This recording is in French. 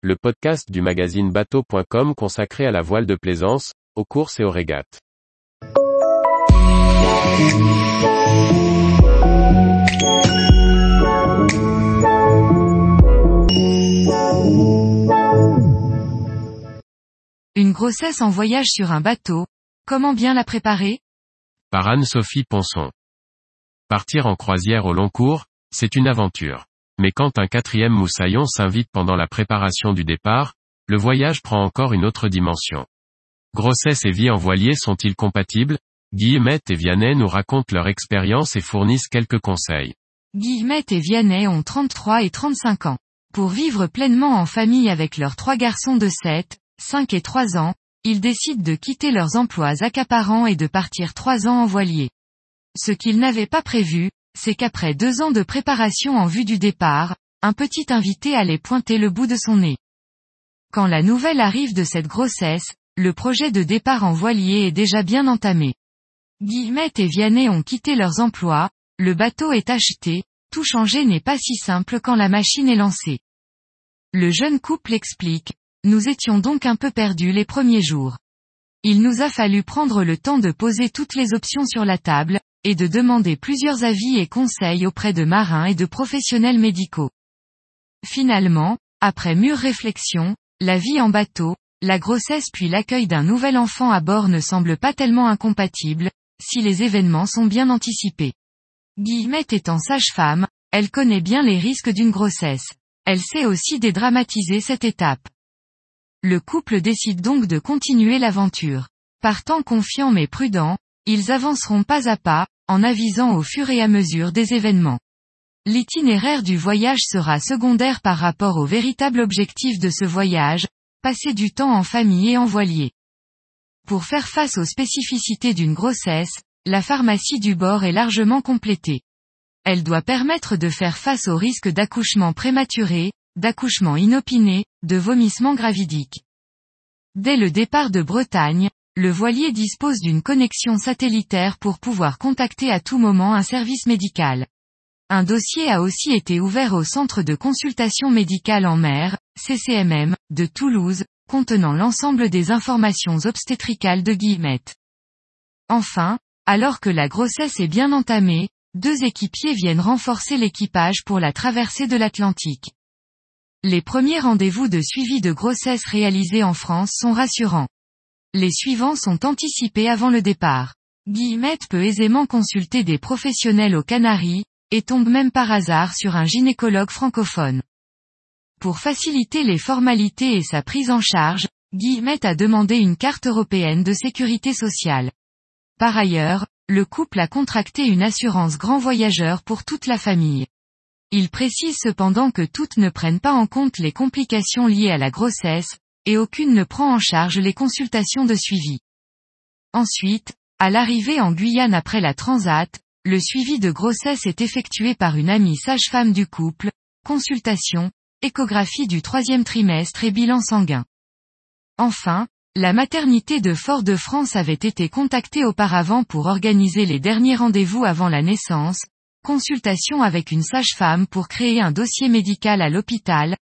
le podcast du magazine bateau.com consacré à la voile de plaisance, aux courses et aux régates. Une grossesse en voyage sur un bateau, comment bien la préparer? Par Anne-Sophie Ponson. Partir en croisière au long cours, c'est une aventure. Mais quand un quatrième moussaillon s'invite pendant la préparation du départ, le voyage prend encore une autre dimension. Grossesse et vie en voilier sont-ils compatibles? Guillemette et Vianney nous racontent leur expérience et fournissent quelques conseils. Guillemette et Vianney ont 33 et 35 ans. Pour vivre pleinement en famille avec leurs trois garçons de 7, 5 et 3 ans, ils décident de quitter leurs emplois accaparants et de partir 3 ans en voilier. Ce qu'ils n'avaient pas prévu, c'est qu'après deux ans de préparation en vue du départ, un petit invité allait pointer le bout de son nez. Quand la nouvelle arrive de cette grossesse, le projet de départ en voilier est déjà bien entamé. Guillemette et Vianney ont quitté leurs emplois, le bateau est acheté, tout changer n'est pas si simple quand la machine est lancée. Le jeune couple explique, nous étions donc un peu perdus les premiers jours. Il nous a fallu prendre le temps de poser toutes les options sur la table, et de demander plusieurs avis et conseils auprès de marins et de professionnels médicaux. Finalement, après mûre réflexion, la vie en bateau, la grossesse puis l'accueil d'un nouvel enfant à bord ne semble pas tellement incompatible, si les événements sont bien anticipés. Guillemette étant sage-femme, elle connaît bien les risques d'une grossesse. Elle sait aussi dédramatiser cette étape. Le couple décide donc de continuer l'aventure. Partant confiant mais prudent, ils avanceront pas à pas, en avisant au fur et à mesure des événements. L'itinéraire du voyage sera secondaire par rapport au véritable objectif de ce voyage, passer du temps en famille et en voilier. Pour faire face aux spécificités d'une grossesse, la pharmacie du bord est largement complétée. Elle doit permettre de faire face aux risques d'accouchement prématuré, d'accouchement inopiné, de vomissement gravidique. Dès le départ de Bretagne, le voilier dispose d'une connexion satellitaire pour pouvoir contacter à tout moment un service médical. Un dossier a aussi été ouvert au Centre de consultation médicale en mer, CCMM, de Toulouse, contenant l'ensemble des informations obstétricales de Guillemette. Enfin, alors que la grossesse est bien entamée, deux équipiers viennent renforcer l'équipage pour la traversée de l'Atlantique. Les premiers rendez-vous de suivi de grossesse réalisés en France sont rassurants. Les suivants sont anticipés avant le départ. Guillemette peut aisément consulter des professionnels aux Canaries, et tombe même par hasard sur un gynécologue francophone. Pour faciliter les formalités et sa prise en charge, Guillemette a demandé une carte européenne de sécurité sociale. Par ailleurs, le couple a contracté une assurance grand voyageur pour toute la famille. Il précise cependant que toutes ne prennent pas en compte les complications liées à la grossesse, et aucune ne prend en charge les consultations de suivi. Ensuite, à l'arrivée en Guyane après la Transat, le suivi de grossesse est effectué par une amie sage-femme du couple, consultation, échographie du troisième trimestre et bilan sanguin. Enfin, la maternité de Fort-de-France avait été contactée auparavant pour organiser les derniers rendez-vous avant la naissance, consultation avec une sage-femme pour créer un dossier médical à l'hôpital,